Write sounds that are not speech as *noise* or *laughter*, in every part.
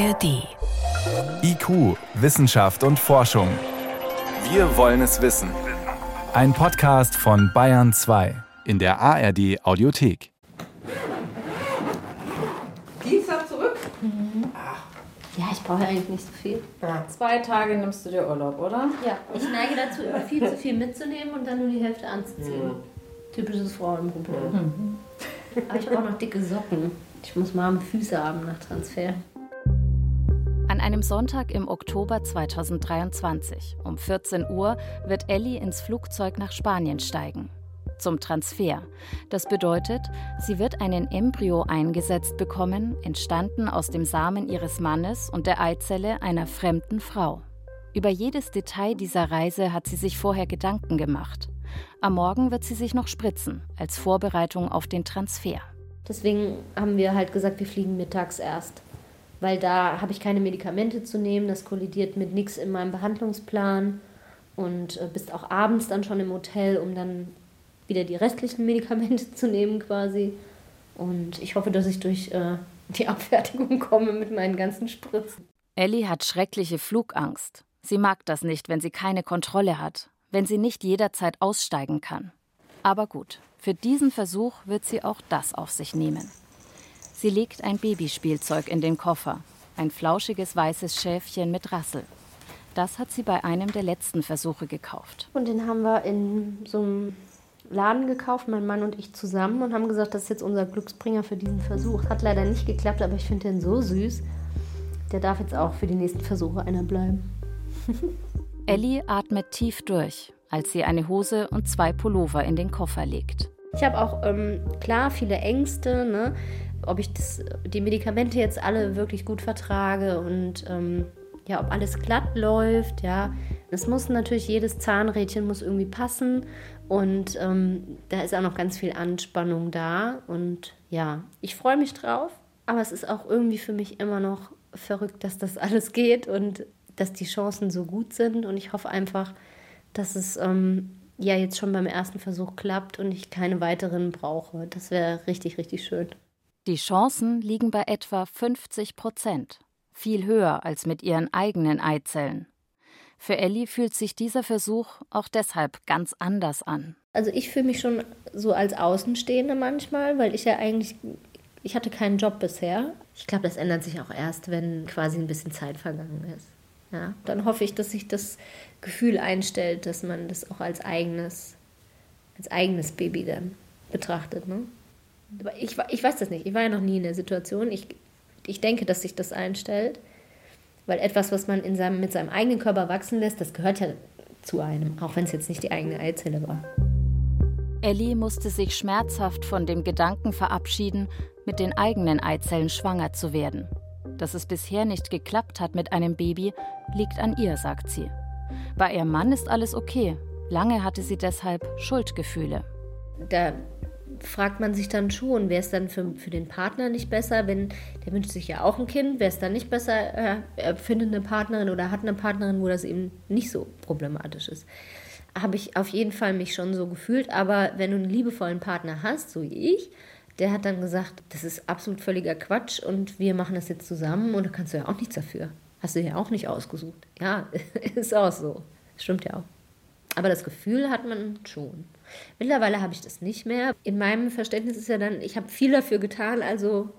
ARD. IQ, Wissenschaft und Forschung. Wir wollen es wissen. Ein Podcast von Bayern 2 in der ARD Audiothek. Dienstag zurück? Mhm. Ja, ich brauche eigentlich nicht so viel. Ja, zwei Tage nimmst du dir Urlaub, oder? Ja, ich neige dazu, immer viel zu viel mitzunehmen und dann nur die Hälfte anzuziehen. Mhm. Typisches Frauenproblem. Mhm. Aber ich brauche noch dicke Socken. Ich muss warme Füße haben nach Transfer. Einem Sonntag im Oktober 2023 um 14 Uhr wird Ellie ins Flugzeug nach Spanien steigen. Zum Transfer. Das bedeutet, sie wird einen Embryo eingesetzt bekommen, entstanden aus dem Samen ihres Mannes und der Eizelle einer fremden Frau. Über jedes Detail dieser Reise hat sie sich vorher Gedanken gemacht. Am Morgen wird sie sich noch spritzen, als Vorbereitung auf den Transfer. Deswegen haben wir halt gesagt, wir fliegen mittags erst. Weil da habe ich keine Medikamente zu nehmen, das kollidiert mit nichts in meinem Behandlungsplan und äh, bist auch abends dann schon im Hotel, um dann wieder die restlichen *laughs* Medikamente zu nehmen quasi. Und ich hoffe, dass ich durch äh, die Abfertigung komme mit meinen ganzen Spritzen. Ellie hat schreckliche Flugangst. Sie mag das nicht, wenn sie keine Kontrolle hat, wenn sie nicht jederzeit aussteigen kann. Aber gut, für diesen Versuch wird sie auch das auf sich nehmen. Sie legt ein Babyspielzeug in den Koffer, ein flauschiges weißes Schäfchen mit Rassel. Das hat sie bei einem der letzten Versuche gekauft. Und den haben wir in so einem Laden gekauft, mein Mann und ich zusammen, und haben gesagt, das ist jetzt unser Glücksbringer für diesen Versuch. Hat leider nicht geklappt, aber ich finde den so süß. Der darf jetzt auch für die nächsten Versuche einer bleiben. *laughs* Ellie atmet tief durch als sie eine Hose und zwei Pullover in den Koffer legt. Ich habe auch ähm, klar viele Ängste, ne? Ob ich das, die Medikamente jetzt alle wirklich gut vertrage und ähm, ja, ob alles glatt läuft. Ja, es muss natürlich jedes Zahnrädchen muss irgendwie passen und ähm, da ist auch noch ganz viel Anspannung da und ja, ich freue mich drauf, aber es ist auch irgendwie für mich immer noch verrückt, dass das alles geht und dass die Chancen so gut sind und ich hoffe einfach, dass es ähm, ja jetzt schon beim ersten Versuch klappt und ich keine weiteren brauche. Das wäre richtig, richtig schön. Die Chancen liegen bei etwa 50 Prozent, viel höher als mit ihren eigenen Eizellen. Für Ellie fühlt sich dieser Versuch auch deshalb ganz anders an. Also ich fühle mich schon so als Außenstehende manchmal, weil ich ja eigentlich, ich hatte keinen Job bisher. Ich glaube, das ändert sich auch erst, wenn quasi ein bisschen Zeit vergangen ist. Ja, dann hoffe ich, dass sich das Gefühl einstellt, dass man das auch als eigenes, als eigenes Baby dann betrachtet. Ne? Ich, ich weiß das nicht. Ich war ja noch nie in der Situation. Ich, ich denke, dass sich das einstellt, weil etwas, was man in seinem, mit seinem eigenen Körper wachsen lässt, das gehört ja zu einem, auch wenn es jetzt nicht die eigene Eizelle war. Ellie musste sich schmerzhaft von dem Gedanken verabschieden, mit den eigenen Eizellen schwanger zu werden. Dass es bisher nicht geklappt hat mit einem Baby, liegt an ihr, sagt sie. Bei ihrem Mann ist alles okay. Lange hatte sie deshalb Schuldgefühle. Da fragt man sich dann schon, wäre es dann für, für den Partner nicht besser, wenn der wünscht sich ja auch ein Kind, wäre es dann nicht besser, äh, er findet eine Partnerin oder hat eine Partnerin, wo das eben nicht so problematisch ist. Habe ich auf jeden Fall mich schon so gefühlt, aber wenn du einen liebevollen Partner hast, so wie ich, der hat dann gesagt, das ist absolut völliger Quatsch und wir machen das jetzt zusammen und da kannst du ja auch nichts dafür. Hast du ja auch nicht ausgesucht. Ja, *laughs* ist auch so. Stimmt ja auch. Aber das Gefühl hat man schon. Mittlerweile habe ich das nicht mehr. In meinem Verständnis ist ja dann, ich habe viel dafür getan, also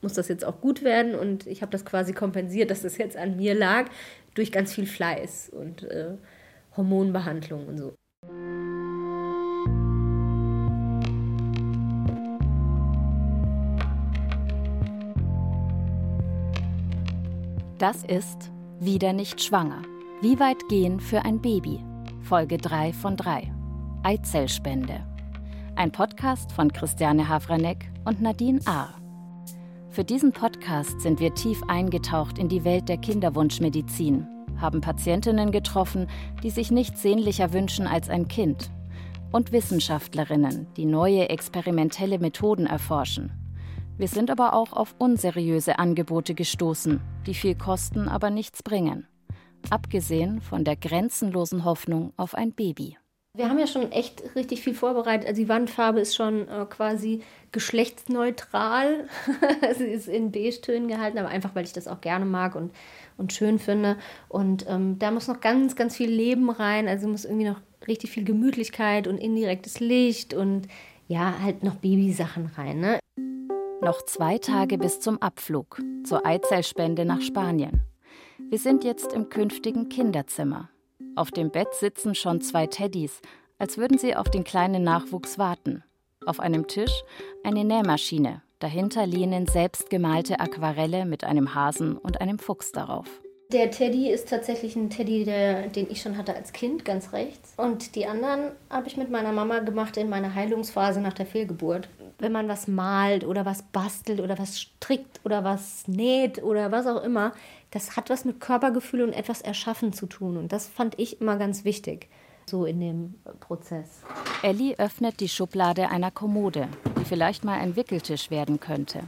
muss das jetzt auch gut werden und ich habe das quasi kompensiert, dass das jetzt an mir lag, durch ganz viel Fleiß und äh, Hormonbehandlung und so. Das ist Wieder nicht schwanger. Wie weit gehen für ein Baby? Folge 3 von 3. Eizellspende. Ein Podcast von Christiane Havranek und Nadine Ahr. Für diesen Podcast sind wir tief eingetaucht in die Welt der Kinderwunschmedizin, haben Patientinnen getroffen, die sich nichts sehnlicher wünschen als ein Kind, und Wissenschaftlerinnen, die neue experimentelle Methoden erforschen wir sind aber auch auf unseriöse Angebote gestoßen, die viel kosten, aber nichts bringen. Abgesehen von der grenzenlosen Hoffnung auf ein Baby. Wir haben ja schon echt richtig viel vorbereitet. Also die Wandfarbe ist schon äh, quasi geschlechtsneutral. *laughs* Sie ist in Beige-Tönen gehalten, aber einfach, weil ich das auch gerne mag und, und schön finde. Und ähm, da muss noch ganz, ganz viel Leben rein. Also muss irgendwie noch richtig viel Gemütlichkeit und indirektes Licht und ja, halt noch Babysachen rein. Ne? Noch zwei Tage bis zum Abflug, zur Eizellspende nach Spanien. Wir sind jetzt im künftigen Kinderzimmer. Auf dem Bett sitzen schon zwei Teddys, als würden sie auf den kleinen Nachwuchs warten. Auf einem Tisch eine Nähmaschine, dahinter lehnen selbstgemalte Aquarelle mit einem Hasen und einem Fuchs darauf. Der Teddy ist tatsächlich ein Teddy, der, den ich schon hatte als Kind, ganz rechts. Und die anderen habe ich mit meiner Mama gemacht in meiner Heilungsphase nach der Fehlgeburt. Wenn man was malt oder was bastelt oder was strickt oder was näht oder was auch immer, das hat was mit Körpergefühl und etwas Erschaffen zu tun. Und das fand ich immer ganz wichtig, so in dem Prozess. Ellie öffnet die Schublade einer Kommode, die vielleicht mal ein Wickeltisch werden könnte.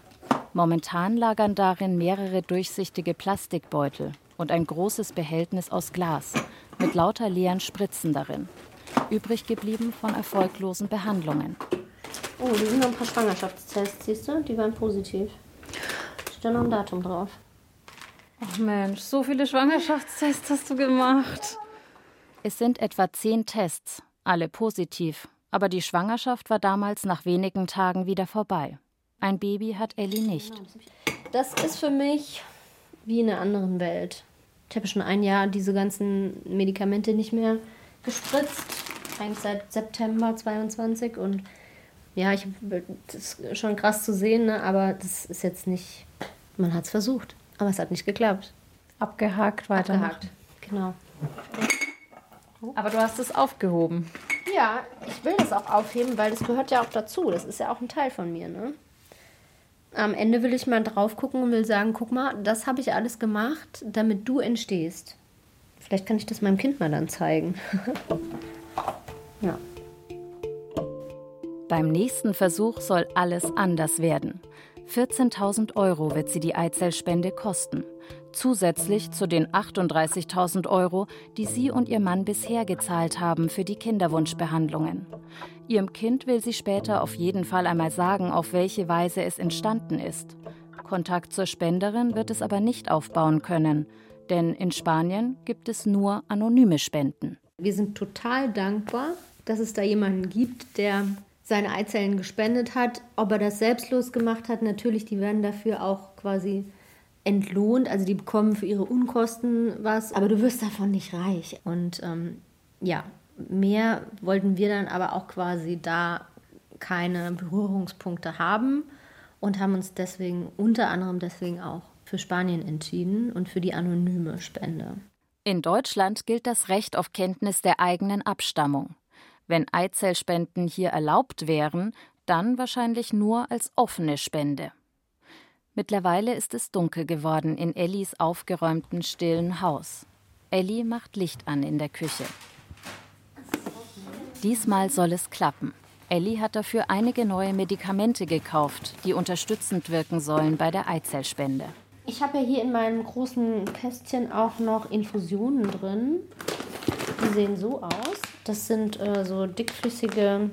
Momentan lagern darin mehrere durchsichtige Plastikbeutel und ein großes Behältnis aus Glas mit lauter leeren Spritzen darin. Übrig geblieben von erfolglosen Behandlungen. Oh, hier sind noch ein paar Schwangerschaftstests, siehst du? Die waren positiv. Steht da noch ein Datum drauf. Ach Mensch, so viele Schwangerschaftstests hast du gemacht. Es sind etwa zehn Tests, alle positiv. Aber die Schwangerschaft war damals nach wenigen Tagen wieder vorbei. Ein Baby hat Ellie nicht. Das ist für mich wie in einer anderen Welt. Ich habe schon ein Jahr diese ganzen Medikamente nicht mehr gespritzt. Eigentlich seit September 22 und ja, ich, das ist schon krass zu sehen, ne? aber das ist jetzt nicht, man hat es versucht, aber es hat nicht geklappt. Abgehakt, weiter. Abgehakt, genau. Aber du hast es aufgehoben. Ja, ich will das auch aufheben, weil das gehört ja auch dazu. Das ist ja auch ein Teil von mir, ne? Am Ende will ich mal drauf gucken und will sagen, guck mal, das habe ich alles gemacht, damit du entstehst. Vielleicht kann ich das meinem Kind mal dann zeigen. *laughs* Beim nächsten Versuch soll alles anders werden. 14.000 Euro wird sie die Eizellspende kosten. Zusätzlich zu den 38.000 Euro, die sie und ihr Mann bisher gezahlt haben für die Kinderwunschbehandlungen. Ihrem Kind will sie später auf jeden Fall einmal sagen, auf welche Weise es entstanden ist. Kontakt zur Spenderin wird es aber nicht aufbauen können, denn in Spanien gibt es nur anonyme Spenden. Wir sind total dankbar, dass es da jemanden gibt, der seine Eizellen gespendet hat. Ob er das selbstlos gemacht hat, natürlich, die werden dafür auch quasi entlohnt. Also die bekommen für ihre Unkosten was, aber du wirst davon nicht reich. Und ähm, ja, mehr wollten wir dann aber auch quasi da keine Berührungspunkte haben und haben uns deswegen unter anderem deswegen auch für Spanien entschieden und für die anonyme Spende. In Deutschland gilt das Recht auf Kenntnis der eigenen Abstammung. Wenn Eizellspenden hier erlaubt wären, dann wahrscheinlich nur als offene Spende. Mittlerweile ist es dunkel geworden in Ellis aufgeräumten, stillen Haus. Ellie macht Licht an in der Küche. Diesmal soll es klappen. Ellie hat dafür einige neue Medikamente gekauft, die unterstützend wirken sollen bei der Eizellspende. Ich habe ja hier in meinem großen Kästchen auch noch Infusionen drin. Die sehen so aus. Das sind äh, so dickflüssige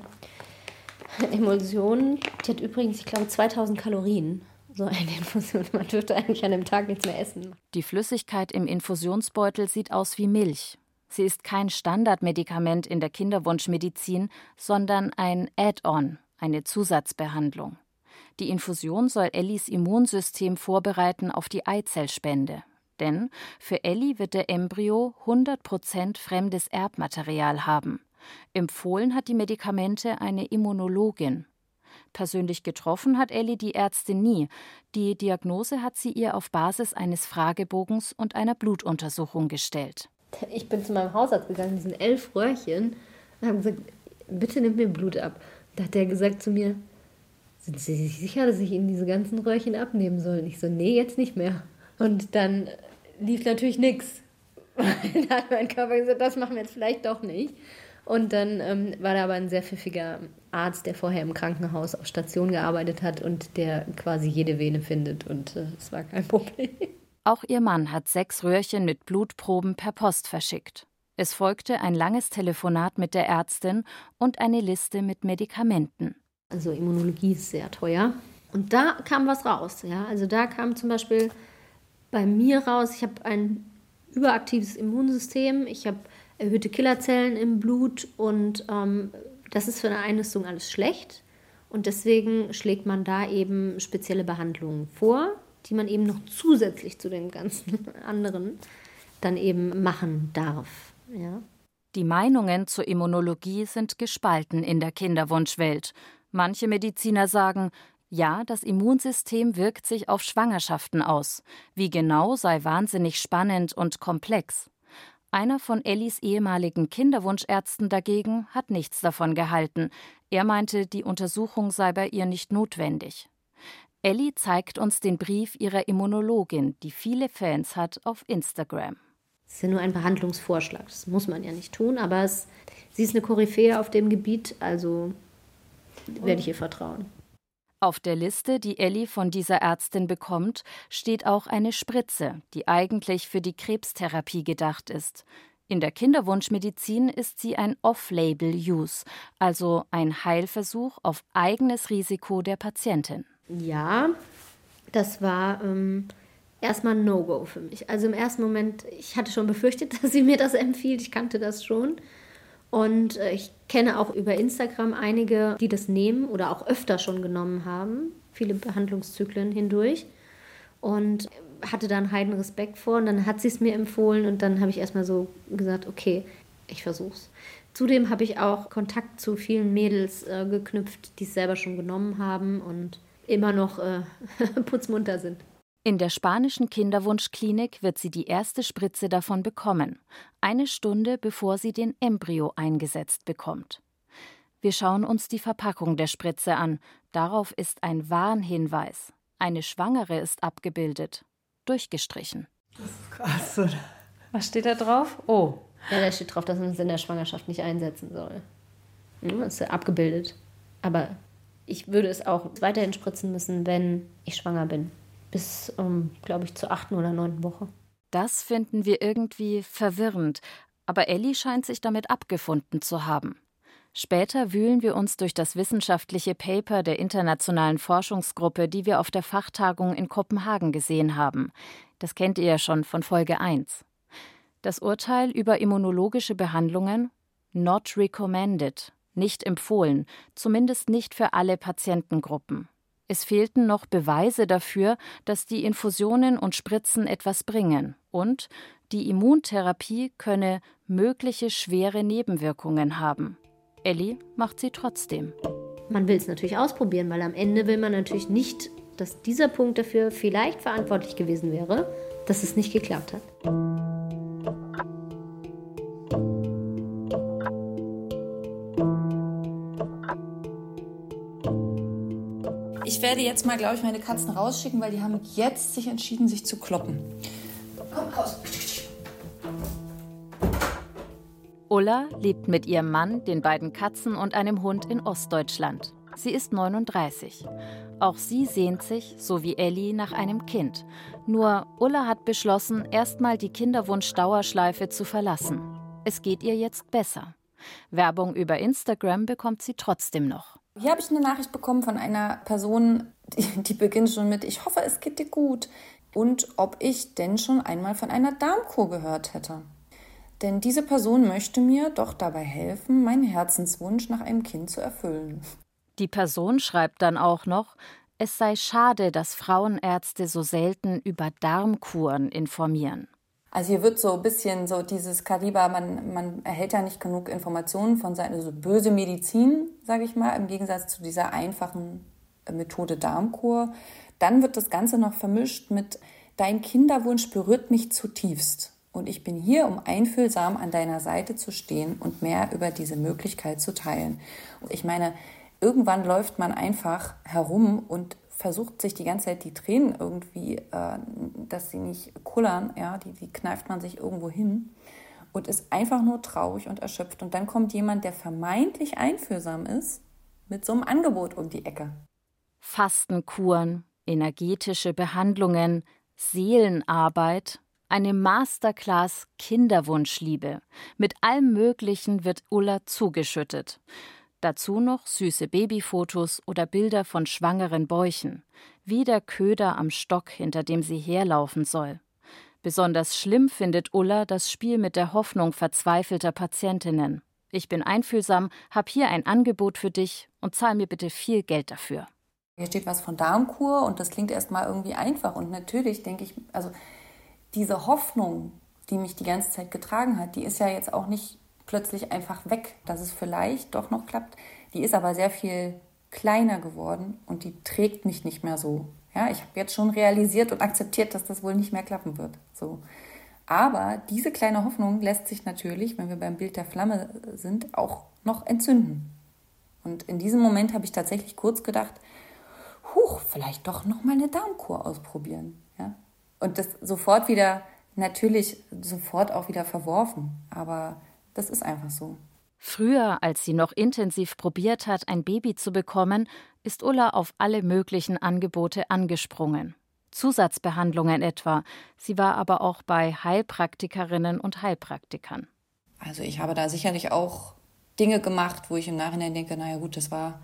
*laughs* Emulsionen. Die hat übrigens, ich glaube, 2000 Kalorien. So eine *laughs* Infusion. Man dürfte eigentlich an dem Tag nichts mehr essen. Die Flüssigkeit im Infusionsbeutel sieht aus wie Milch. Sie ist kein Standardmedikament in der Kinderwunschmedizin, sondern ein Add-on, eine Zusatzbehandlung. Die Infusion soll Ellis Immunsystem vorbereiten auf die Eizellspende. Denn für Ellie wird der Embryo 100% fremdes Erbmaterial haben. Empfohlen hat die Medikamente eine Immunologin. Persönlich getroffen hat Ellie die Ärztin nie. Die Diagnose hat sie ihr auf Basis eines Fragebogens und einer Blutuntersuchung gestellt ich bin zu meinem Hausarzt gegangen, die sind elf Röhrchen, und haben gesagt, bitte nimm mir Blut ab. Da hat der gesagt zu mir, sind Sie sich sicher, dass ich Ihnen diese ganzen Röhrchen abnehmen soll? Ich so, nee, jetzt nicht mehr. Und dann lief natürlich nichts. *laughs* da hat mein Körper gesagt, das machen wir jetzt vielleicht doch nicht. Und dann ähm, war da aber ein sehr pfiffiger Arzt, der vorher im Krankenhaus auf Station gearbeitet hat und der quasi jede Vene findet. Und es äh, war kein *laughs* Problem. Auch ihr Mann hat sechs Röhrchen mit Blutproben per Post verschickt. Es folgte ein langes Telefonat mit der Ärztin und eine Liste mit Medikamenten. Also Immunologie ist sehr teuer. Und da kam was raus. Ja? Also da kam zum Beispiel bei mir raus, ich habe ein überaktives Immunsystem, ich habe erhöhte Killerzellen im Blut und ähm, das ist für eine Einnistung alles schlecht. Und deswegen schlägt man da eben spezielle Behandlungen vor, die man eben noch zusätzlich zu den ganzen *laughs* anderen dann eben machen darf. Ja. Die Meinungen zur Immunologie sind gespalten in der Kinderwunschwelt. Manche Mediziner sagen, ja, das Immunsystem wirkt sich auf Schwangerschaften aus. Wie genau sei wahnsinnig spannend und komplex. Einer von Ellis ehemaligen Kinderwunschärzten dagegen hat nichts davon gehalten. Er meinte, die Untersuchung sei bei ihr nicht notwendig. Ellie zeigt uns den Brief ihrer Immunologin, die viele Fans hat, auf Instagram. Es ist ja nur ein Behandlungsvorschlag, das muss man ja nicht tun, aber es, sie ist eine Koryphäe auf dem Gebiet, also werde ich ihr vertrauen. Auf der Liste, die Ellie von dieser Ärztin bekommt, steht auch eine Spritze, die eigentlich für die Krebstherapie gedacht ist. In der Kinderwunschmedizin ist sie ein Off-Label-Use, also ein Heilversuch auf eigenes Risiko der Patientin. Ja, das war ähm, erstmal ein No-Go für mich. Also im ersten Moment, ich hatte schon befürchtet, *laughs* dass sie mir das empfiehlt, ich kannte das schon. Und äh, ich kenne auch über Instagram einige, die das nehmen oder auch öfter schon genommen haben, viele Behandlungszyklen hindurch. Und hatte da einen heiden Respekt vor. Und dann hat sie es mir empfohlen und dann habe ich erstmal so gesagt, okay, ich versuch's. Zudem habe ich auch Kontakt zu vielen Mädels äh, geknüpft, die es selber schon genommen haben und immer noch äh, *laughs* putzmunter sind. In der spanischen Kinderwunschklinik wird sie die erste Spritze davon bekommen, eine Stunde bevor sie den Embryo eingesetzt bekommt. Wir schauen uns die Verpackung der Spritze an. Darauf ist ein Warnhinweis. Eine Schwangere ist abgebildet. Durchgestrichen. Das ist krass, oder? Was steht da drauf? Oh. Ja, da steht drauf, dass man es in der Schwangerschaft nicht einsetzen soll. Hm, das ist abgebildet. Aber ich würde es auch weiterhin spritzen müssen, wenn ich schwanger bin bis, ähm, glaube ich, zur achten oder neunten Woche. Das finden wir irgendwie verwirrend, aber Ellie scheint sich damit abgefunden zu haben. Später wühlen wir uns durch das wissenschaftliche Paper der internationalen Forschungsgruppe, die wir auf der Fachtagung in Kopenhagen gesehen haben. Das kennt ihr ja schon von Folge 1. Das Urteil über immunologische Behandlungen not recommended, nicht empfohlen, zumindest nicht für alle Patientengruppen. Es fehlten noch Beweise dafür, dass die Infusionen und Spritzen etwas bringen und die Immuntherapie könne mögliche schwere Nebenwirkungen haben. Ellie macht sie trotzdem. Man will es natürlich ausprobieren, weil am Ende will man natürlich nicht, dass dieser Punkt dafür vielleicht verantwortlich gewesen wäre, dass es nicht geklappt hat. Ich werde jetzt mal, glaube ich, meine Katzen rausschicken, weil die haben jetzt sich entschieden, sich zu kloppen. Komm raus. Ulla lebt mit ihrem Mann, den beiden Katzen und einem Hund in Ostdeutschland. Sie ist 39. Auch sie sehnt sich, so wie Ellie, nach einem Kind. Nur Ulla hat beschlossen, erstmal die Kinderwunsch-Dauerschleife zu verlassen. Es geht ihr jetzt besser. Werbung über Instagram bekommt sie trotzdem noch. Hier habe ich eine Nachricht bekommen von einer Person, die, die beginnt schon mit, ich hoffe, es geht dir gut. Und ob ich denn schon einmal von einer Darmkur gehört hätte. Denn diese Person möchte mir doch dabei helfen, meinen Herzenswunsch nach einem Kind zu erfüllen. Die Person schreibt dann auch noch, es sei schade, dass Frauenärzte so selten über Darmkuren informieren. Also hier wird so ein bisschen so dieses Kaliber, man, man erhält ja nicht genug Informationen von seiner so böse Medizin, sage ich mal, im Gegensatz zu dieser einfachen äh, Methode Darmkur. Dann wird das Ganze noch vermischt mit Dein Kinderwunsch berührt mich zutiefst. Und ich bin hier, um einfühlsam an deiner Seite zu stehen und mehr über diese Möglichkeit zu teilen. Und ich meine, irgendwann läuft man einfach herum und versucht sich die ganze Zeit die Tränen irgendwie, äh, dass sie nicht kullern, ja, die, die kneift man sich irgendwo hin und ist einfach nur traurig und erschöpft. Und dann kommt jemand, der vermeintlich einfühlsam ist, mit so einem Angebot um die Ecke. Fastenkuren, energetische Behandlungen, Seelenarbeit, Eine Masterclass Kinderwunschliebe. Mit allem Möglichen wird Ulla zugeschüttet. Dazu noch süße Babyfotos oder Bilder von schwangeren Bäuchen, wie der Köder am Stock, hinter dem sie herlaufen soll. Besonders schlimm findet Ulla das Spiel mit der Hoffnung verzweifelter Patientinnen. Ich bin einfühlsam, hab hier ein Angebot für dich und zahl mir bitte viel Geld dafür. Hier steht was von Darmkur und das klingt erstmal irgendwie einfach. Und natürlich denke ich, also diese Hoffnung, die mich die ganze Zeit getragen hat, die ist ja jetzt auch nicht plötzlich einfach weg, dass es vielleicht doch noch klappt. Die ist aber sehr viel kleiner geworden und die trägt mich nicht mehr so. Ja, ich habe jetzt schon realisiert und akzeptiert, dass das wohl nicht mehr klappen wird. So. Aber diese kleine Hoffnung lässt sich natürlich, wenn wir beim Bild der Flamme sind, auch noch entzünden. Und in diesem Moment habe ich tatsächlich kurz gedacht, huch, vielleicht doch noch mal eine Darmkur ausprobieren. Ja? Und das sofort wieder, natürlich sofort auch wieder verworfen. Aber das ist einfach so. Früher, als sie noch intensiv probiert hat, ein Baby zu bekommen, ist Ulla auf alle möglichen Angebote angesprungen. Zusatzbehandlungen etwa. Sie war aber auch bei Heilpraktikerinnen und Heilpraktikern. Also ich habe da sicherlich auch Dinge gemacht, wo ich im Nachhinein denke, naja gut, das war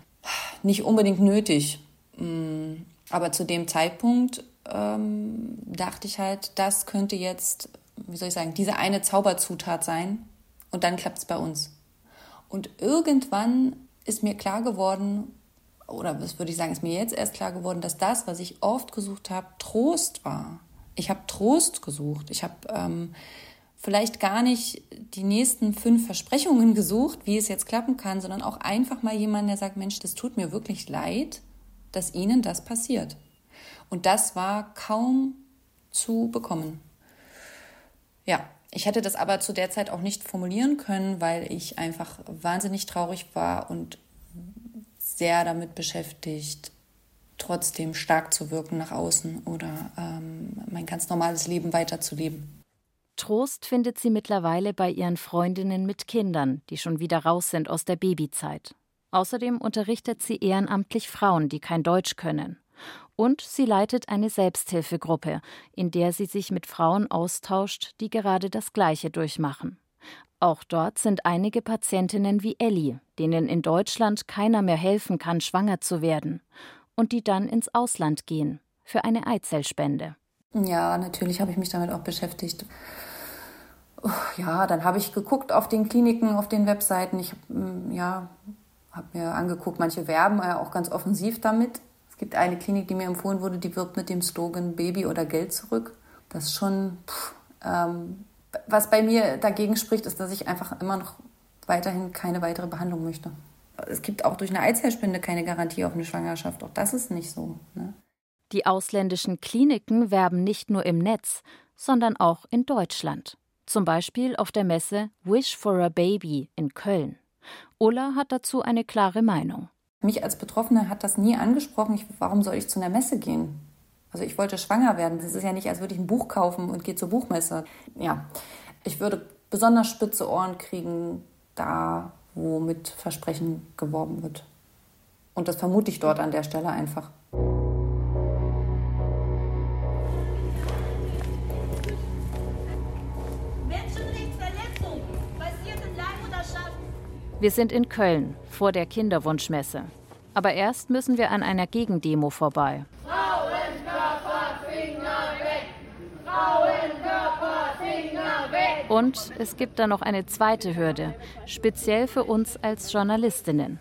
nicht unbedingt nötig. Mm, aber zu dem Zeitpunkt ähm, dachte ich halt, das könnte jetzt, wie soll ich sagen, diese eine Zauberzutat sein und dann klappt es bei uns. Und irgendwann ist mir klar geworden, oder was würde ich sagen, ist mir jetzt erst klar geworden, dass das, was ich oft gesucht habe, Trost war. Ich habe Trost gesucht. Ich habe ähm, vielleicht gar nicht die nächsten fünf Versprechungen gesucht, wie es jetzt klappen kann, sondern auch einfach mal jemanden, der sagt, Mensch, das tut mir wirklich leid, dass Ihnen das passiert. Und das war kaum zu bekommen. Ja, ich hätte das aber zu der Zeit auch nicht formulieren können, weil ich einfach wahnsinnig traurig war und sehr damit beschäftigt, trotzdem stark zu wirken nach außen oder ähm, mein ganz normales Leben weiterzuleben. Trost findet sie mittlerweile bei ihren Freundinnen mit Kindern, die schon wieder raus sind aus der Babyzeit. Außerdem unterrichtet sie ehrenamtlich Frauen, die kein Deutsch können. Und sie leitet eine Selbsthilfegruppe, in der sie sich mit Frauen austauscht, die gerade das Gleiche durchmachen. Auch dort sind einige Patientinnen wie Ellie, denen in Deutschland keiner mehr helfen kann, schwanger zu werden, und die dann ins Ausland gehen für eine Eizellspende. Ja, natürlich habe ich mich damit auch beschäftigt. Ja, dann habe ich geguckt auf den Kliniken, auf den Webseiten. Ich mm, ja, habe mir angeguckt, manche werben ja auch ganz offensiv damit. Es gibt eine Klinik, die mir empfohlen wurde, die wirbt mit dem Slogan Baby oder Geld zurück. Das ist schon, pff, ähm, was bei mir dagegen spricht, ist, dass ich einfach immer noch weiterhin keine weitere Behandlung möchte. Es gibt auch durch eine Eizellspende keine Garantie auf eine Schwangerschaft. Auch das ist nicht so. Ne? Die ausländischen Kliniken werben nicht nur im Netz, sondern auch in Deutschland. Zum Beispiel auf der Messe Wish for a Baby in Köln. Ulla hat dazu eine klare Meinung. Mich als Betroffene hat das nie angesprochen. Ich, warum soll ich zu einer Messe gehen? Also ich wollte schwanger werden. Das ist ja nicht, als würde ich ein Buch kaufen und gehe zur Buchmesse. Ja, ich würde besonders spitze Ohren kriegen, da wo mit Versprechen geworben wird. Und das vermute ich dort an der Stelle einfach. Wir sind in Köln vor der Kinderwunschmesse. Aber erst müssen wir an einer Gegendemo vorbei. Frauenkörper, Finger weg! Frauenkörper, Finger weg! Und es gibt da noch eine zweite Hürde, speziell für uns als Journalistinnen.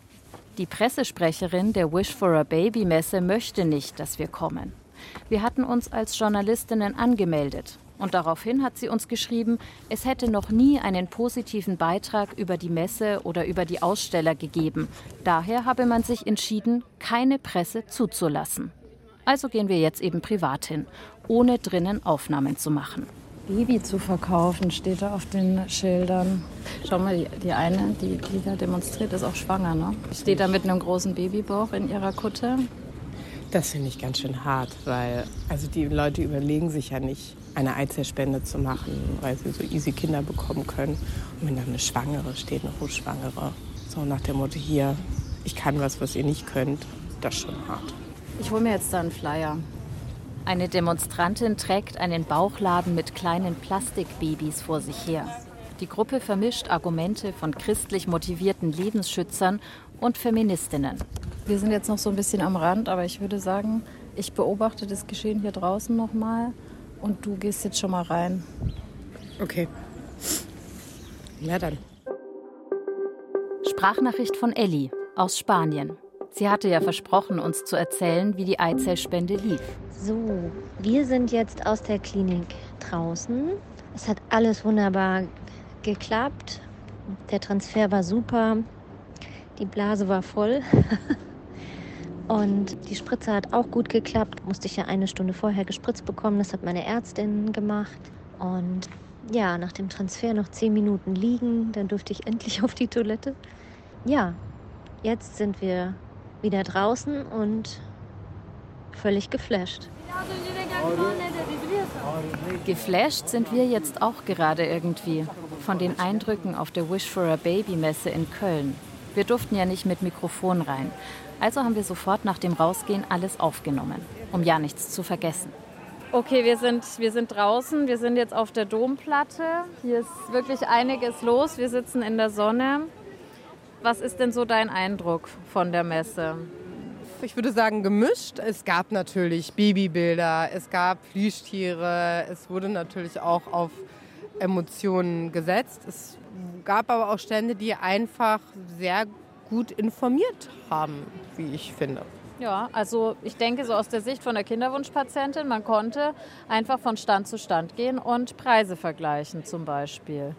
Die Pressesprecherin der Wish for a Baby Messe möchte nicht, dass wir kommen. Wir hatten uns als Journalistinnen angemeldet und daraufhin hat sie uns geschrieben, es hätte noch nie einen positiven Beitrag über die Messe oder über die Aussteller gegeben. Daher habe man sich entschieden, keine Presse zuzulassen. Also gehen wir jetzt eben privat hin, ohne drinnen Aufnahmen zu machen. Baby zu verkaufen, steht da auf den Schildern. Schau mal, die, die eine, die, die da demonstriert, ist auch schwanger, ne? Steht da mit einem großen Babybauch in ihrer Kutte. Das finde ich ganz schön hart, weil also die Leute überlegen sich ja nicht, eine Eizellspende zu machen, weil sie so easy Kinder bekommen können. Und wenn dann eine Schwangere steht, eine Hochschwangere, so nach dem Motto, hier, ich kann was, was ihr nicht könnt, das ist schon hart. Ich hole mir jetzt da einen Flyer. Eine Demonstrantin trägt einen Bauchladen mit kleinen Plastikbabys vor sich her. Die Gruppe vermischt Argumente von christlich motivierten Lebensschützern und Feministinnen. Wir sind jetzt noch so ein bisschen am Rand, aber ich würde sagen, ich beobachte das Geschehen hier draußen nochmal und du gehst jetzt schon mal rein. Okay. Ja, dann. Sprachnachricht von Elli aus Spanien. Sie hatte ja versprochen, uns zu erzählen, wie die Eizellspende lief. So, wir sind jetzt aus der Klinik draußen. Es hat alles wunderbar geklappt. Der Transfer war super. Die Blase war voll. *laughs* Und die Spritze hat auch gut geklappt. Musste ich ja eine Stunde vorher gespritzt bekommen. Das hat meine Ärztin gemacht. Und ja, nach dem Transfer noch zehn Minuten liegen. Dann durfte ich *laughs* endlich auf die Toilette. Ja, jetzt sind wir wieder draußen und völlig geflasht. Geflasht sind wir jetzt auch gerade irgendwie von den Eindrücken auf der Wish for a Baby Messe in Köln. Wir durften ja nicht mit Mikrofon rein. Also haben wir sofort nach dem Rausgehen alles aufgenommen, um ja nichts zu vergessen. Okay, wir sind, wir sind draußen, wir sind jetzt auf der Domplatte. Hier ist wirklich einiges los. Wir sitzen in der Sonne. Was ist denn so dein Eindruck von der Messe? Ich würde sagen gemischt. Es gab natürlich Babybilder, es gab Plüschtiere, es wurde natürlich auch auf Emotionen gesetzt. Es gab aber auch Stände, die einfach sehr gut informiert haben, wie ich finde. Ja, also ich denke so aus der Sicht von der Kinderwunschpatientin, man konnte einfach von Stand zu Stand gehen und Preise vergleichen zum Beispiel.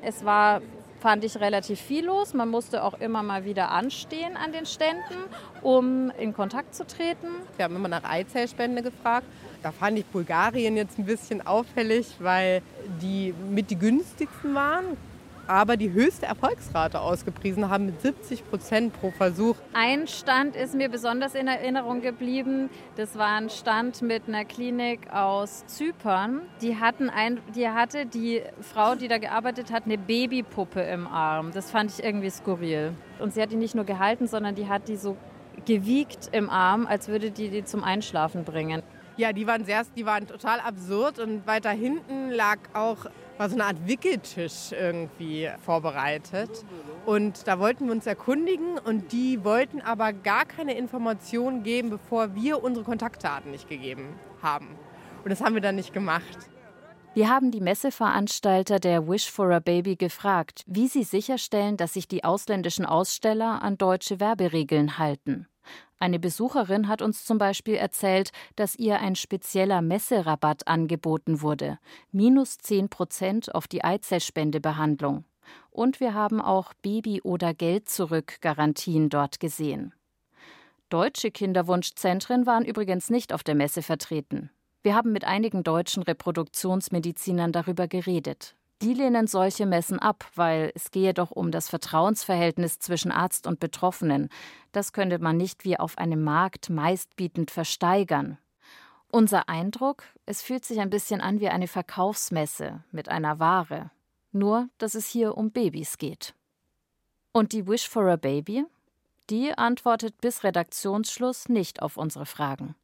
Es war fand ich relativ viel los. Man musste auch immer mal wieder anstehen an den Ständen, um in Kontakt zu treten. Wir haben immer nach Eizellspende gefragt. Da fand ich Bulgarien jetzt ein bisschen auffällig, weil die mit die günstigsten waren aber die höchste Erfolgsrate ausgepriesen haben mit 70 Prozent pro Versuch. Ein Stand ist mir besonders in Erinnerung geblieben. Das war ein Stand mit einer Klinik aus Zypern. Die, hatten ein, die hatte die Frau, die da gearbeitet hat, eine Babypuppe im Arm. Das fand ich irgendwie skurril. Und sie hat die nicht nur gehalten, sondern die hat die so gewiegt im Arm, als würde die die zum Einschlafen bringen. Ja, die waren sehr, die waren total absurd und weiter hinten lag auch war so eine Art Wickeltisch irgendwie vorbereitet. Und da wollten wir uns erkundigen und die wollten aber gar keine Informationen geben, bevor wir unsere Kontaktdaten nicht gegeben haben. Und das haben wir dann nicht gemacht. Wir haben die Messeveranstalter der Wish for a Baby gefragt, wie sie sicherstellen, dass sich die ausländischen Aussteller an deutsche Werberegeln halten. Eine Besucherin hat uns zum Beispiel erzählt, dass ihr ein spezieller Messerabatt angeboten wurde. Minus 10 Prozent auf die Eizellspendebehandlung. Und wir haben auch Baby- oder Geld-zurück-Garantien dort gesehen. Deutsche Kinderwunschzentren waren übrigens nicht auf der Messe vertreten. Wir haben mit einigen deutschen Reproduktionsmedizinern darüber geredet. Die lehnen solche Messen ab, weil es gehe doch um das Vertrauensverhältnis zwischen Arzt und Betroffenen. Das könnte man nicht wie auf einem Markt meistbietend versteigern. Unser Eindruck, es fühlt sich ein bisschen an wie eine Verkaufsmesse mit einer Ware. Nur, dass es hier um Babys geht. Und die Wish for a Baby? Die antwortet bis Redaktionsschluss nicht auf unsere Fragen.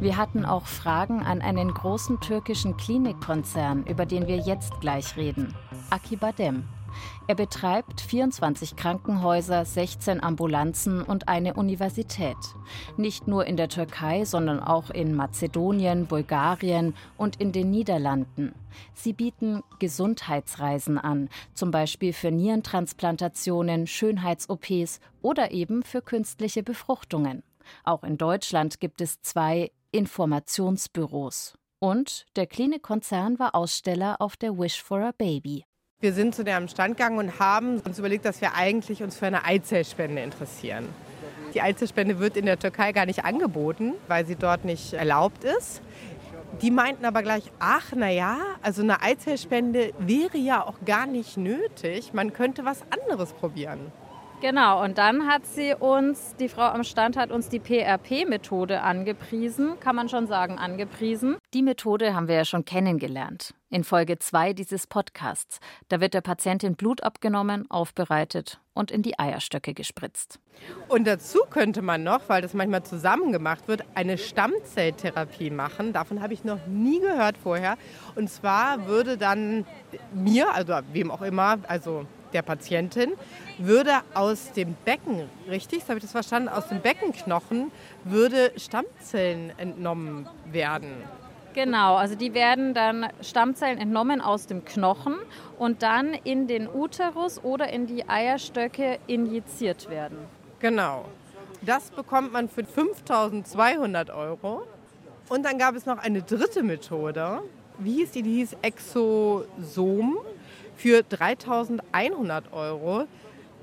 Wir hatten auch Fragen an einen großen türkischen Klinikkonzern, über den wir jetzt gleich reden. Akibadem. Er betreibt 24 Krankenhäuser, 16 Ambulanzen und eine Universität. Nicht nur in der Türkei, sondern auch in Mazedonien, Bulgarien und in den Niederlanden. Sie bieten Gesundheitsreisen an, zum Beispiel für Nierentransplantationen, Schönheits-OPs oder eben für künstliche Befruchtungen. Auch in Deutschland gibt es zwei Informationsbüros. Und der Klinikkonzern war Aussteller auf der Wish for a Baby. Wir sind zu dem Stand gegangen und haben uns überlegt, dass wir eigentlich uns für eine Eizellspende interessieren. Die Eizellspende wird in der Türkei gar nicht angeboten, weil sie dort nicht erlaubt ist. Die meinten aber gleich, ach na ja, also eine Eizellspende wäre ja auch gar nicht nötig. Man könnte was anderes probieren. Genau, und dann hat sie uns, die Frau am Stand hat uns die PRP-Methode angepriesen, kann man schon sagen, angepriesen. Die Methode haben wir ja schon kennengelernt. In Folge 2 dieses Podcasts. Da wird der Patientin Blut abgenommen, aufbereitet und in die Eierstöcke gespritzt. Und dazu könnte man noch, weil das manchmal zusammen gemacht wird, eine Stammzelltherapie machen. Davon habe ich noch nie gehört vorher. Und zwar würde dann mir, also wem auch immer, also der Patientin, würde aus dem Becken, richtig, habe ich das verstanden, aus dem Beckenknochen würde Stammzellen entnommen werden. Genau, also die werden dann Stammzellen entnommen aus dem Knochen und dann in den Uterus oder in die Eierstöcke injiziert werden. Genau. Das bekommt man für 5200 Euro. Und dann gab es noch eine dritte Methode. Wie hieß die? Die hieß Exosom für 3100 Euro.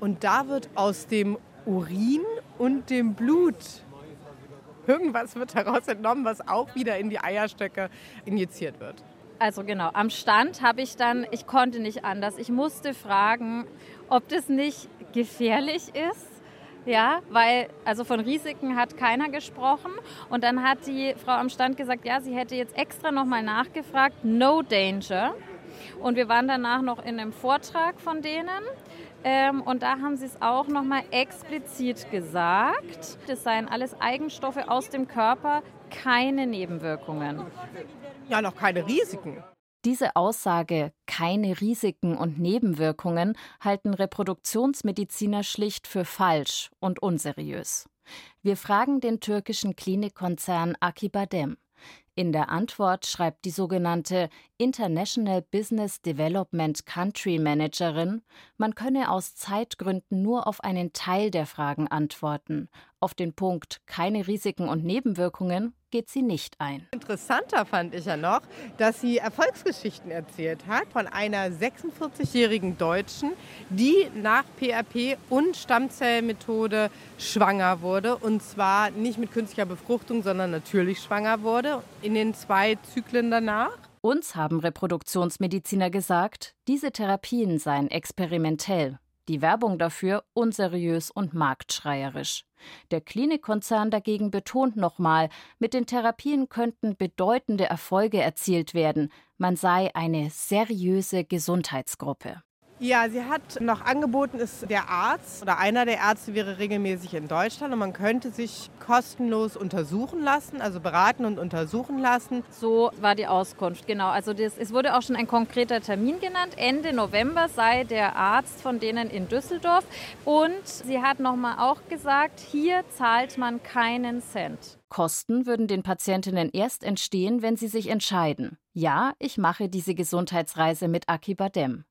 Und da wird aus dem Urin und dem Blut irgendwas wird daraus entnommen, was auch wieder in die Eierstöcke injiziert wird. Also genau, am Stand habe ich dann, ich konnte nicht anders. Ich musste fragen, ob das nicht gefährlich ist. Ja, weil also von Risiken hat keiner gesprochen. Und dann hat die Frau am Stand gesagt, ja, sie hätte jetzt extra nochmal nachgefragt, no danger. Und wir waren danach noch in einem Vortrag von denen. Ähm, und da haben sie es auch nochmal explizit gesagt. Das seien alles Eigenstoffe aus dem Körper, keine Nebenwirkungen. Ja, noch keine Risiken. Diese Aussage keine Risiken und Nebenwirkungen halten Reproduktionsmediziner schlicht für falsch und unseriös. Wir fragen den türkischen Klinikkonzern Akibadem. In der Antwort schreibt die sogenannte International Business Development Country Managerin, man könne aus Zeitgründen nur auf einen Teil der Fragen antworten. Auf den Punkt keine Risiken und Nebenwirkungen geht sie nicht ein. Interessanter fand ich ja noch, dass sie Erfolgsgeschichten erzählt hat von einer 46-jährigen Deutschen, die nach PRP und Stammzellmethode schwanger wurde. Und zwar nicht mit künstlicher Befruchtung, sondern natürlich schwanger wurde in den zwei Zyklen danach. Uns haben Reproduktionsmediziner gesagt, diese Therapien seien experimentell, die Werbung dafür unseriös und marktschreierisch. Der Klinikkonzern dagegen betont nochmal, mit den Therapien könnten bedeutende Erfolge erzielt werden, man sei eine seriöse Gesundheitsgruppe. Ja, sie hat noch angeboten, ist der Arzt oder einer der Ärzte wäre regelmäßig in Deutschland und man könnte sich kostenlos untersuchen lassen, also beraten und untersuchen lassen. So war die Auskunft, genau. Also das, es wurde auch schon ein konkreter Termin genannt. Ende November sei der Arzt von denen in Düsseldorf und sie hat nochmal auch gesagt, hier zahlt man keinen Cent. Kosten würden den Patientinnen erst entstehen, wenn sie sich entscheiden. Ja, ich mache diese Gesundheitsreise mit Akibadem.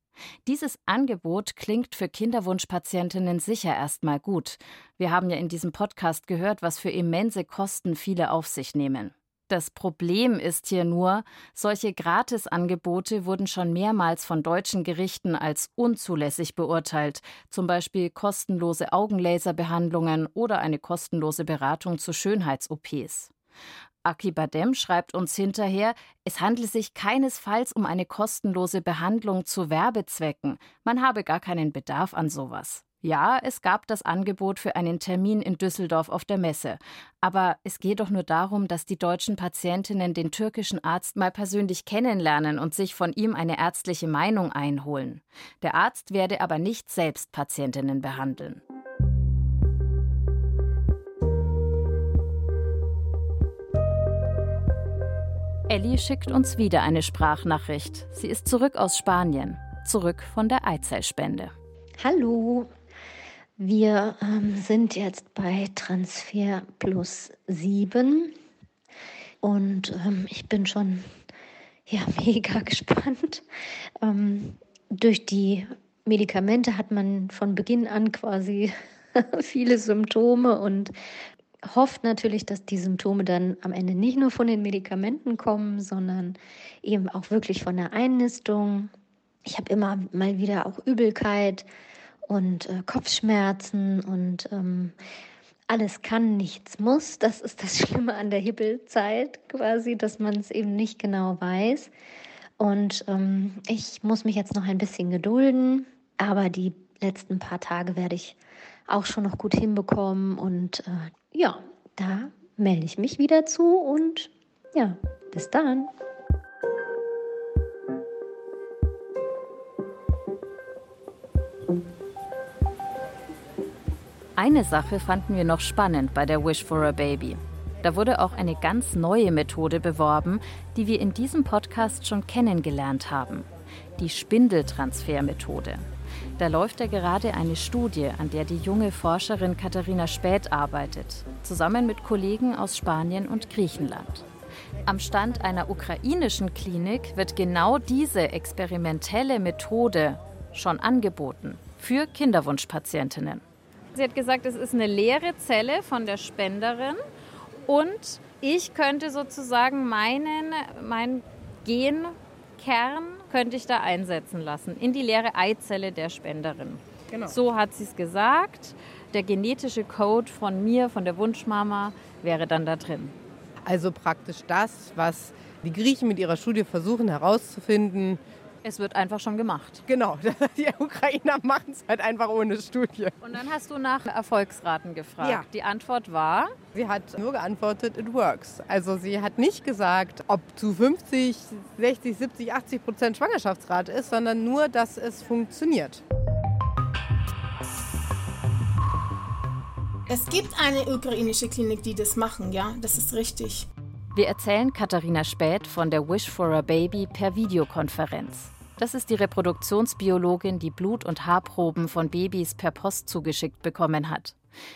Dieses Angebot klingt für Kinderwunschpatientinnen sicher erstmal gut. Wir haben ja in diesem Podcast gehört, was für immense Kosten viele auf sich nehmen. Das Problem ist hier nur, solche Gratisangebote wurden schon mehrmals von deutschen Gerichten als unzulässig beurteilt, zum Beispiel kostenlose Augenlaserbehandlungen oder eine kostenlose Beratung zu Schönheits-OPs. Akibadem schreibt uns hinterher, es handle sich keinesfalls um eine kostenlose Behandlung zu Werbezwecken. Man habe gar keinen Bedarf an sowas. Ja, es gab das Angebot für einen Termin in Düsseldorf auf der Messe. Aber es geht doch nur darum, dass die deutschen Patientinnen den türkischen Arzt mal persönlich kennenlernen und sich von ihm eine ärztliche Meinung einholen. Der Arzt werde aber nicht selbst Patientinnen behandeln. Ellie schickt uns wieder eine Sprachnachricht. Sie ist zurück aus Spanien, zurück von der Eizellspende. Hallo, wir ähm, sind jetzt bei Transfer plus 7 und ähm, ich bin schon ja, *laughs* mega gespannt. Ähm, durch die Medikamente hat man von Beginn an quasi *laughs* viele Symptome und hofft natürlich, dass die Symptome dann am Ende nicht nur von den Medikamenten kommen, sondern eben auch wirklich von der Einnistung. Ich habe immer mal wieder auch Übelkeit und äh, Kopfschmerzen und ähm, alles kann, nichts muss. Das ist das *laughs* Schlimme an der Hippelzeit quasi, dass man es eben nicht genau weiß. Und ähm, ich muss mich jetzt noch ein bisschen gedulden, aber die letzten paar Tage werde ich auch schon noch gut hinbekommen. Und äh, ja, da melde ich mich wieder zu und ja, bis dann. Eine Sache fanden wir noch spannend bei der Wish for a Baby. Da wurde auch eine ganz neue Methode beworben, die wir in diesem Podcast schon kennengelernt haben. Die Spindeltransfermethode. Da läuft ja gerade eine Studie, an der die junge Forscherin Katharina Späth arbeitet, zusammen mit Kollegen aus Spanien und Griechenland. Am Stand einer ukrainischen Klinik wird genau diese experimentelle Methode schon angeboten für Kinderwunschpatientinnen. Sie hat gesagt, es ist eine leere Zelle von der Spenderin und ich könnte sozusagen meinen, mein Genkern könnte ich da einsetzen lassen in die leere Eizelle der Spenderin. Genau. So hat sie es gesagt. Der genetische Code von mir, von der Wunschmama, wäre dann da drin. Also praktisch das, was die Griechen mit ihrer Studie versuchen herauszufinden, es wird einfach schon gemacht. Genau, *laughs* die Ukrainer machen es halt einfach ohne Studie. Und dann hast du nach Erfolgsraten gefragt. Ja. Die Antwort war? Sie hat nur geantwortet, it works. Also sie hat nicht gesagt, ob zu 50, 60, 70, 80 Prozent Schwangerschaftsrate ist, sondern nur, dass es funktioniert. Es gibt eine ukrainische Klinik, die das machen, ja, das ist richtig. Wir erzählen Katharina Späth von der Wish for a Baby per Videokonferenz. Das ist die Reproduktionsbiologin, die Blut- und Haarproben von Babys per Post zugeschickt bekommen hat.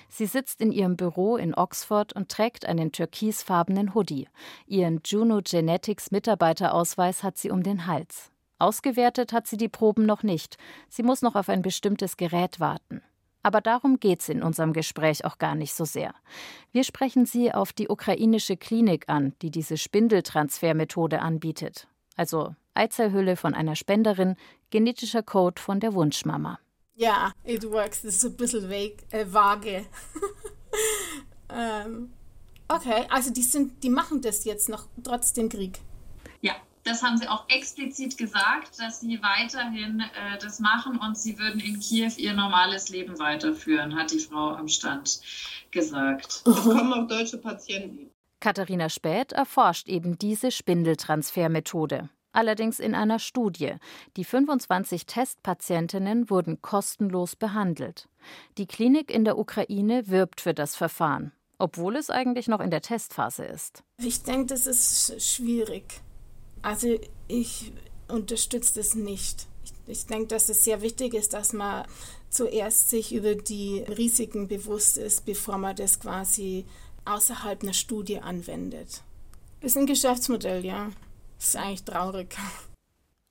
Sie sitzt in ihrem Büro in Oxford und trägt einen türkisfarbenen Hoodie. Ihren Juno Genetics Mitarbeiterausweis hat sie um den Hals. Ausgewertet hat sie die Proben noch nicht. Sie muss noch auf ein bestimmtes Gerät warten. Aber darum geht's in unserem Gespräch auch gar nicht so sehr. Wir sprechen sie auf die ukrainische Klinik an, die diese Spindeltransfermethode anbietet. Also Eizellhülle von einer Spenderin, genetischer Code von der Wunschmama. Ja, yeah, it works. Das ist ein bisschen vague, äh, vage. *laughs* ähm, okay, also die, sind, die machen das jetzt noch trotz dem Krieg. Ja, das haben sie auch explizit gesagt, dass sie weiterhin äh, das machen und sie würden in Kiew ihr normales Leben weiterführen, hat die Frau am Stand gesagt. Es kommen auch deutsche Patienten. Katharina Späth erforscht eben diese Spindeltransfermethode allerdings in einer Studie. Die 25 Testpatientinnen wurden kostenlos behandelt. Die Klinik in der Ukraine wirbt für das Verfahren, obwohl es eigentlich noch in der Testphase ist. Ich denke, das ist schwierig. Also ich unterstütze das nicht. Ich, ich denke, dass es sehr wichtig ist, dass man zuerst sich über die Risiken bewusst ist, bevor man das quasi außerhalb einer Studie anwendet. Ist ein Geschäftsmodell, ja. Das ist eigentlich traurig.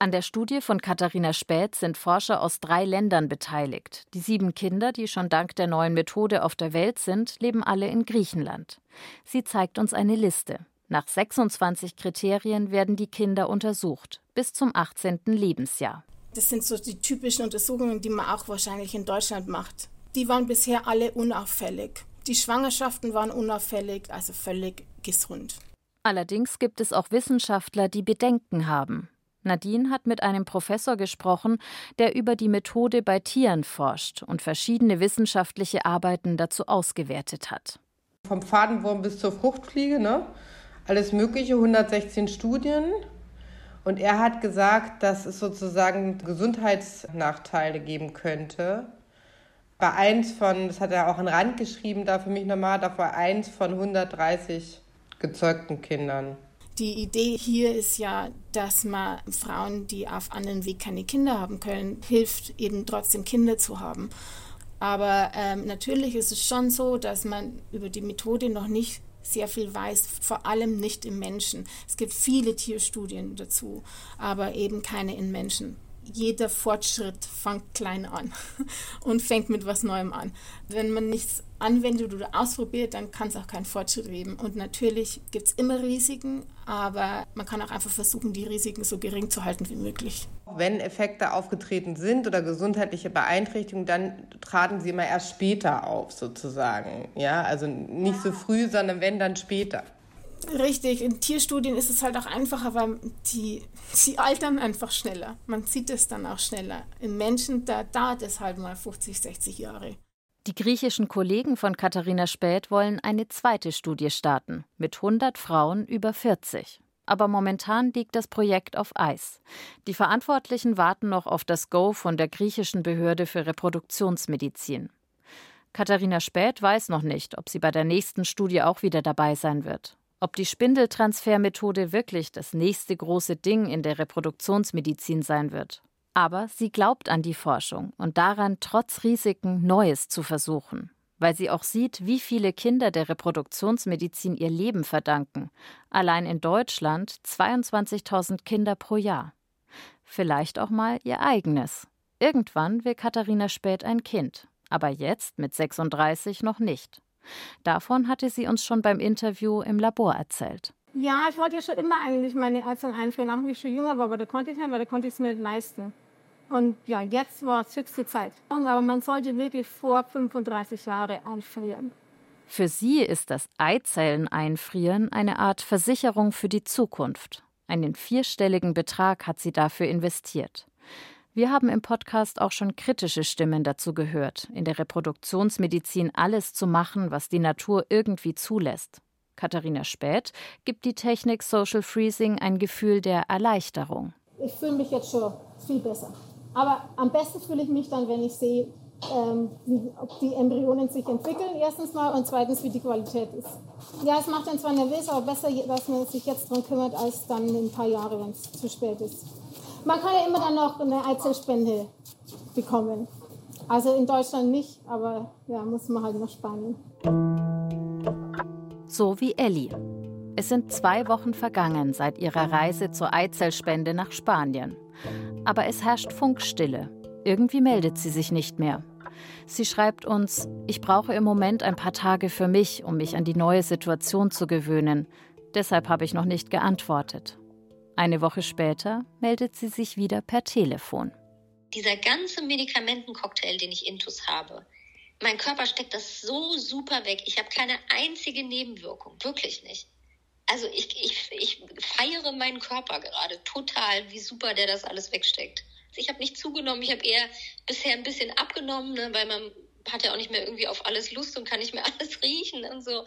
An der Studie von Katharina Späth sind Forscher aus drei Ländern beteiligt. Die sieben Kinder, die schon dank der neuen Methode auf der Welt sind, leben alle in Griechenland. Sie zeigt uns eine Liste. Nach 26 Kriterien werden die Kinder untersucht, bis zum 18. Lebensjahr. Das sind so die typischen Untersuchungen, die man auch wahrscheinlich in Deutschland macht. Die waren bisher alle unauffällig. Die Schwangerschaften waren unauffällig, also völlig gesund. Allerdings gibt es auch Wissenschaftler, die Bedenken haben. Nadine hat mit einem Professor gesprochen, der über die Methode bei Tieren forscht und verschiedene wissenschaftliche Arbeiten dazu ausgewertet hat. Vom Fadenwurm bis zur Fruchtfliege, ne? Alles Mögliche, 116 Studien. Und er hat gesagt, dass es sozusagen Gesundheitsnachteile geben könnte. Bei eins von, das hat er auch an Rand geschrieben, da für mich normal, da war eins von 130 gezeugten Kindern. Die Idee hier ist ja, dass man Frauen, die auf anderen Weg keine Kinder haben können, hilft, eben trotzdem Kinder zu haben. Aber ähm, natürlich ist es schon so, dass man über die Methode noch nicht sehr viel weiß, vor allem nicht im Menschen. Es gibt viele Tierstudien dazu, aber eben keine in Menschen jeder Fortschritt fängt klein an *laughs* und fängt mit was Neuem an. Wenn man nichts anwendet oder ausprobiert, dann kann es auch keinen Fortschritt geben. Und natürlich gibt es immer Risiken, aber man kann auch einfach versuchen, die Risiken so gering zu halten wie möglich. Wenn Effekte aufgetreten sind oder gesundheitliche Beeinträchtigungen, dann traten sie immer erst später auf, sozusagen. Ja, also nicht so früh, sondern wenn dann später. Richtig, in Tierstudien ist es halt auch einfacher, weil die, sie altern einfach schneller. Man sieht es dann auch schneller. Im Menschen, da dauert es halt mal 50, 60 Jahre. Die griechischen Kollegen von Katharina Späth wollen eine zweite Studie starten mit 100 Frauen über 40. Aber momentan liegt das Projekt auf Eis. Die Verantwortlichen warten noch auf das Go von der griechischen Behörde für Reproduktionsmedizin. Katharina Späth weiß noch nicht, ob sie bei der nächsten Studie auch wieder dabei sein wird. Ob die Spindeltransfermethode wirklich das nächste große Ding in der Reproduktionsmedizin sein wird. Aber sie glaubt an die Forschung und daran, trotz Risiken Neues zu versuchen, weil sie auch sieht, wie viele Kinder der Reproduktionsmedizin ihr Leben verdanken. Allein in Deutschland 22.000 Kinder pro Jahr. Vielleicht auch mal ihr eigenes. Irgendwann will Katharina Spät ein Kind, aber jetzt mit 36 noch nicht. Davon hatte sie uns schon beim Interview im Labor erzählt. Ja, ich wollte ja schon immer eigentlich meine Eizellen einführen, auch wie ich schon jünger war, aber da konnte ich nicht, weil da konnte ich es mir nicht leisten. Und ja, jetzt war es höchste Zeit. Aber man sollte wirklich vor 35 Jahre einfrieren. Für sie ist das Eizellen einfrieren eine Art Versicherung für die Zukunft. Einen vierstelligen Betrag hat sie dafür investiert. Wir haben im Podcast auch schon kritische Stimmen dazu gehört, in der Reproduktionsmedizin alles zu machen, was die Natur irgendwie zulässt. Katharina Späth gibt die Technik Social Freezing ein Gefühl der Erleichterung. Ich fühle mich jetzt schon viel besser. Aber am besten fühle ich mich dann, wenn ich sehe, ähm, wie, ob die Embryonen sich entwickeln, erstens mal, und zweitens, wie die Qualität ist. Ja, es macht dann zwar nervös, aber besser, dass man sich jetzt darum kümmert, als dann in ein paar Jahre, wenn es zu spät ist. Man kann ja immer dann noch eine Eizellspende bekommen. Also in Deutschland nicht, aber ja, muss man halt nach Spanien. So wie Ellie. Es sind zwei Wochen vergangen seit ihrer Reise zur Eizellspende nach Spanien. Aber es herrscht Funkstille. Irgendwie meldet sie sich nicht mehr. Sie schreibt uns, ich brauche im Moment ein paar Tage für mich, um mich an die neue Situation zu gewöhnen. Deshalb habe ich noch nicht geantwortet. Eine Woche später meldet sie sich wieder per Telefon. Dieser ganze Medikamentencocktail, den ich intus habe, mein Körper steckt das so super weg. Ich habe keine einzige Nebenwirkung, wirklich nicht. Also ich, ich, ich feiere meinen Körper gerade total, wie super der das alles wegsteckt. Ich habe nicht zugenommen, ich habe eher bisher ein bisschen abgenommen, ne, weil man hat ja auch nicht mehr irgendwie auf alles Lust und kann nicht mehr *laughs* alles riechen und so.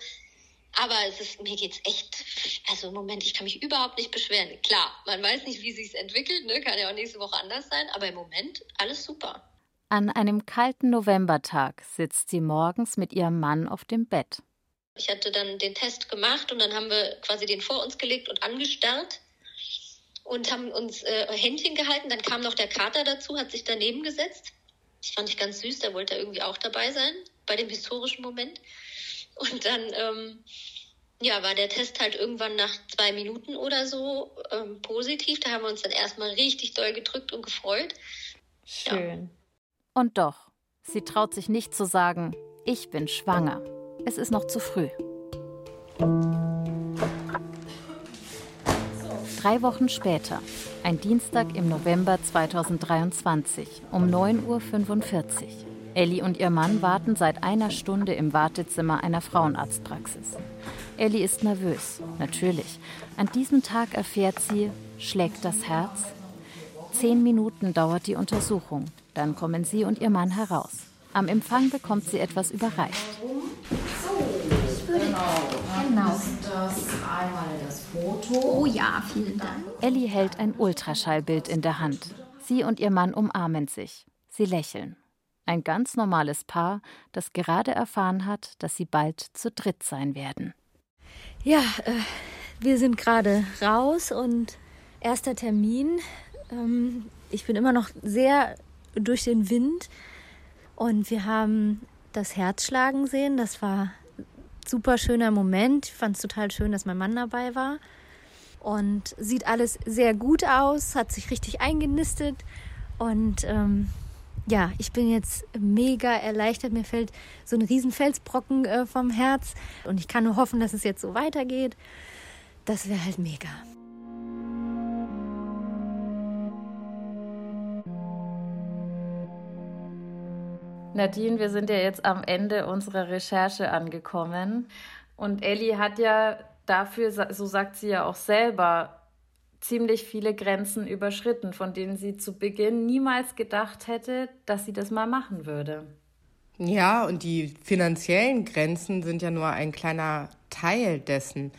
Aber es ist, mir geht's echt, also im Moment, ich kann mich überhaupt nicht beschweren. Klar, man weiß nicht, wie sich's entwickelt, ne? kann ja auch nächste Woche anders sein, aber im Moment alles super. An einem kalten Novembertag sitzt sie morgens mit ihrem Mann auf dem Bett. Ich hatte dann den Test gemacht und dann haben wir quasi den vor uns gelegt und angestarrt und haben uns äh, Händchen gehalten. Dann kam noch der Kater dazu, hat sich daneben gesetzt. Das fand ich ganz süß, der wollte irgendwie auch dabei sein bei dem historischen Moment. Und dann ähm, ja, war der Test halt irgendwann nach zwei Minuten oder so ähm, positiv. Da haben wir uns dann erstmal richtig doll gedrückt und gefreut. Schön. Ja. Und doch, sie traut sich nicht zu sagen, ich bin schwanger. Es ist noch zu früh. Drei Wochen später, ein Dienstag im November 2023 um 9.45 Uhr. Ellie und ihr Mann warten seit einer Stunde im Wartezimmer einer Frauenarztpraxis. Ellie ist nervös, natürlich. An diesem Tag erfährt sie, schlägt das Herz. Zehn Minuten dauert die Untersuchung. Dann kommen sie und ihr Mann heraus. Am Empfang bekommt sie etwas überreicht. Genau. Ist das einmal das Foto? Oh ja, vielen Dank. Ellie hält ein Ultraschallbild in der Hand. Sie und ihr Mann umarmen sich. Sie lächeln. Ein ganz normales Paar, das gerade erfahren hat, dass sie bald zu dritt sein werden. Ja, äh, wir sind gerade raus und erster Termin. Ähm, ich bin immer noch sehr durch den Wind und wir haben das Herz schlagen sehen. Das war ein super schöner Moment. Ich fand es total schön, dass mein Mann dabei war. Und sieht alles sehr gut aus, hat sich richtig eingenistet und ähm, ja, ich bin jetzt mega erleichtert. Mir fällt so ein riesen Felsbrocken äh, vom Herz und ich kann nur hoffen, dass es jetzt so weitergeht. Das wäre halt mega. Nadine, wir sind ja jetzt am Ende unserer Recherche angekommen. Und Ellie hat ja dafür, so sagt sie ja auch selber, ziemlich viele Grenzen überschritten, von denen sie zu Beginn niemals gedacht hätte, dass sie das mal machen würde. Ja, und die finanziellen Grenzen sind ja nur ein kleiner Teil dessen.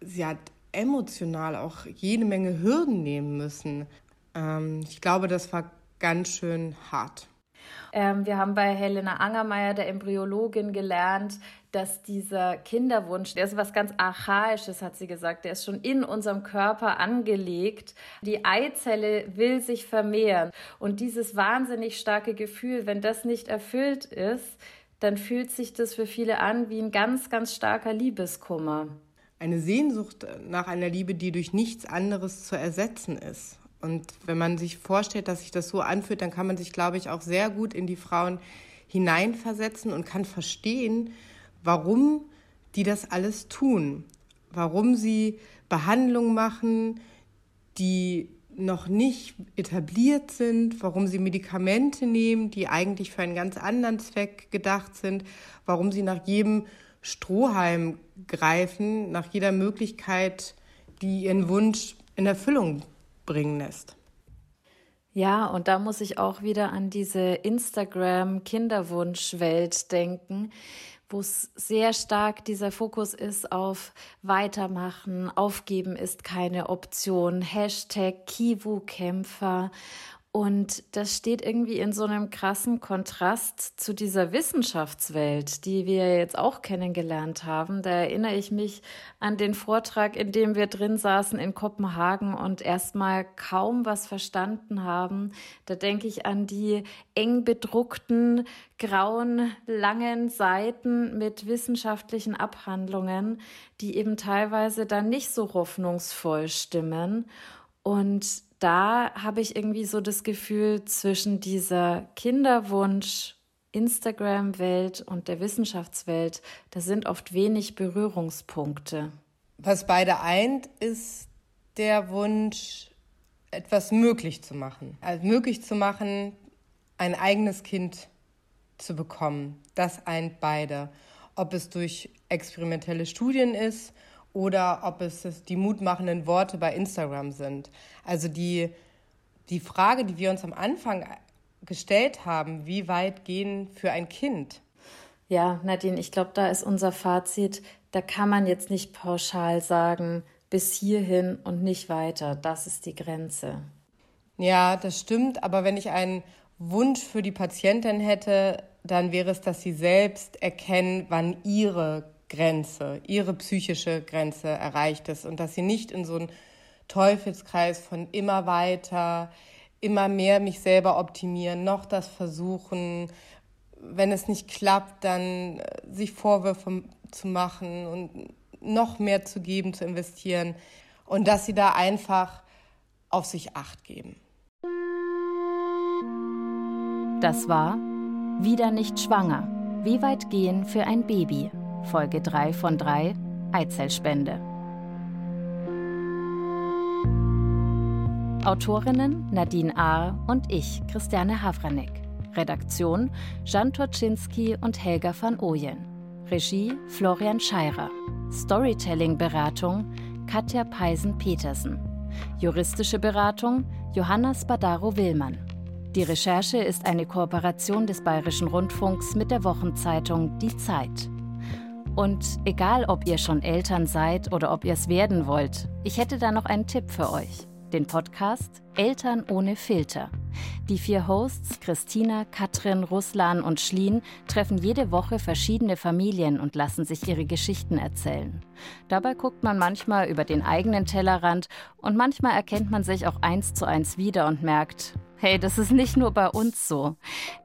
Sie hat emotional auch jede Menge Hürden nehmen müssen. Ähm, ich glaube, das war ganz schön hart. Ähm, wir haben bei Helena Angermeier, der Embryologin, gelernt, dass dieser Kinderwunsch, der ist was ganz Archaisches, hat sie gesagt, der ist schon in unserem Körper angelegt. Die Eizelle will sich vermehren. Und dieses wahnsinnig starke Gefühl, wenn das nicht erfüllt ist, dann fühlt sich das für viele an wie ein ganz, ganz starker Liebeskummer. Eine Sehnsucht nach einer Liebe, die durch nichts anderes zu ersetzen ist. Und wenn man sich vorstellt, dass sich das so anfühlt, dann kann man sich, glaube ich, auch sehr gut in die Frauen hineinversetzen und kann verstehen, warum die das alles tun, warum sie Behandlungen machen, die noch nicht etabliert sind, warum sie Medikamente nehmen, die eigentlich für einen ganz anderen Zweck gedacht sind, warum sie nach jedem Strohhalm greifen, nach jeder Möglichkeit, die ihren Wunsch in Erfüllung bringen lässt. Ja, und da muss ich auch wieder an diese Instagram-Kinderwunsch-Welt denken, wo es sehr stark dieser Fokus ist auf Weitermachen, Aufgeben ist keine Option, Hashtag Kivu-Kämpfer und das steht irgendwie in so einem krassen Kontrast zu dieser Wissenschaftswelt, die wir jetzt auch kennengelernt haben. Da erinnere ich mich an den Vortrag, in dem wir drin saßen in Kopenhagen und erstmal kaum was verstanden haben. Da denke ich an die eng bedruckten, grauen, langen Seiten mit wissenschaftlichen Abhandlungen, die eben teilweise dann nicht so hoffnungsvoll stimmen. Und da habe ich irgendwie so das Gefühl, zwischen dieser Kinderwunsch, Instagram-Welt und der Wissenschaftswelt, da sind oft wenig Berührungspunkte. Was beide eint, ist der Wunsch, etwas möglich zu machen. Also möglich zu machen, ein eigenes Kind zu bekommen. Das eint beide. Ob es durch experimentelle Studien ist oder ob es die mutmachenden Worte bei Instagram sind. Also die, die Frage, die wir uns am Anfang gestellt haben, wie weit gehen für ein Kind? Ja, Nadine, ich glaube, da ist unser Fazit, da kann man jetzt nicht pauschal sagen, bis hierhin und nicht weiter. Das ist die Grenze. Ja, das stimmt. Aber wenn ich einen Wunsch für die Patientin hätte, dann wäre es, dass sie selbst erkennen, wann ihre Grenze, ihre psychische Grenze erreicht ist und dass sie nicht in so einen Teufelskreis von immer weiter, immer mehr mich selber optimieren, noch das versuchen, wenn es nicht klappt, dann äh, sich Vorwürfe zu machen und noch mehr zu geben, zu investieren und dass sie da einfach auf sich acht geben. Das war Wieder nicht schwanger. Wie weit gehen für ein Baby? Folge 3 von 3 Eizellspende. Autorinnen Nadine Ahr und ich, Christiane Havranek. Redaktion Jan Toczynski und Helga van Ooyen. Regie Florian Scheirer. Storytelling-Beratung Katja Peisen-Petersen. Juristische Beratung Johanna Spadaro-Willmann. Die Recherche ist eine Kooperation des Bayerischen Rundfunks mit der Wochenzeitung Die Zeit. Und egal, ob ihr schon Eltern seid oder ob ihr es werden wollt, ich hätte da noch einen Tipp für euch. Den Podcast Eltern ohne Filter. Die vier Hosts Christina, Katrin, Ruslan und Schlien treffen jede Woche verschiedene Familien und lassen sich ihre Geschichten erzählen. Dabei guckt man manchmal über den eigenen Tellerrand und manchmal erkennt man sich auch eins zu eins wieder und merkt, Hey, das ist nicht nur bei uns so.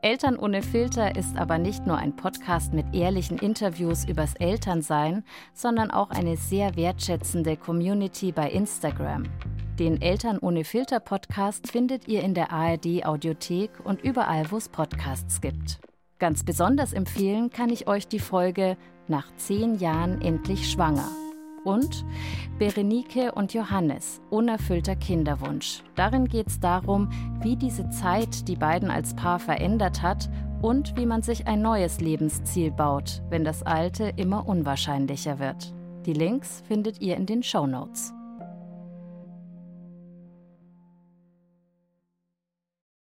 Eltern ohne Filter ist aber nicht nur ein Podcast mit ehrlichen Interviews übers Elternsein, sondern auch eine sehr wertschätzende Community bei Instagram. Den Eltern ohne Filter Podcast findet ihr in der ARD Audiothek und überall, wo es Podcasts gibt. Ganz besonders empfehlen kann ich euch die Folge Nach zehn Jahren endlich schwanger und Berenike und Johannes, unerfüllter Kinderwunsch. Darin geht es darum, wie diese Zeit die beiden als Paar verändert hat und wie man sich ein neues Lebensziel baut, wenn das alte immer unwahrscheinlicher wird. Die Links findet ihr in den Show Notes.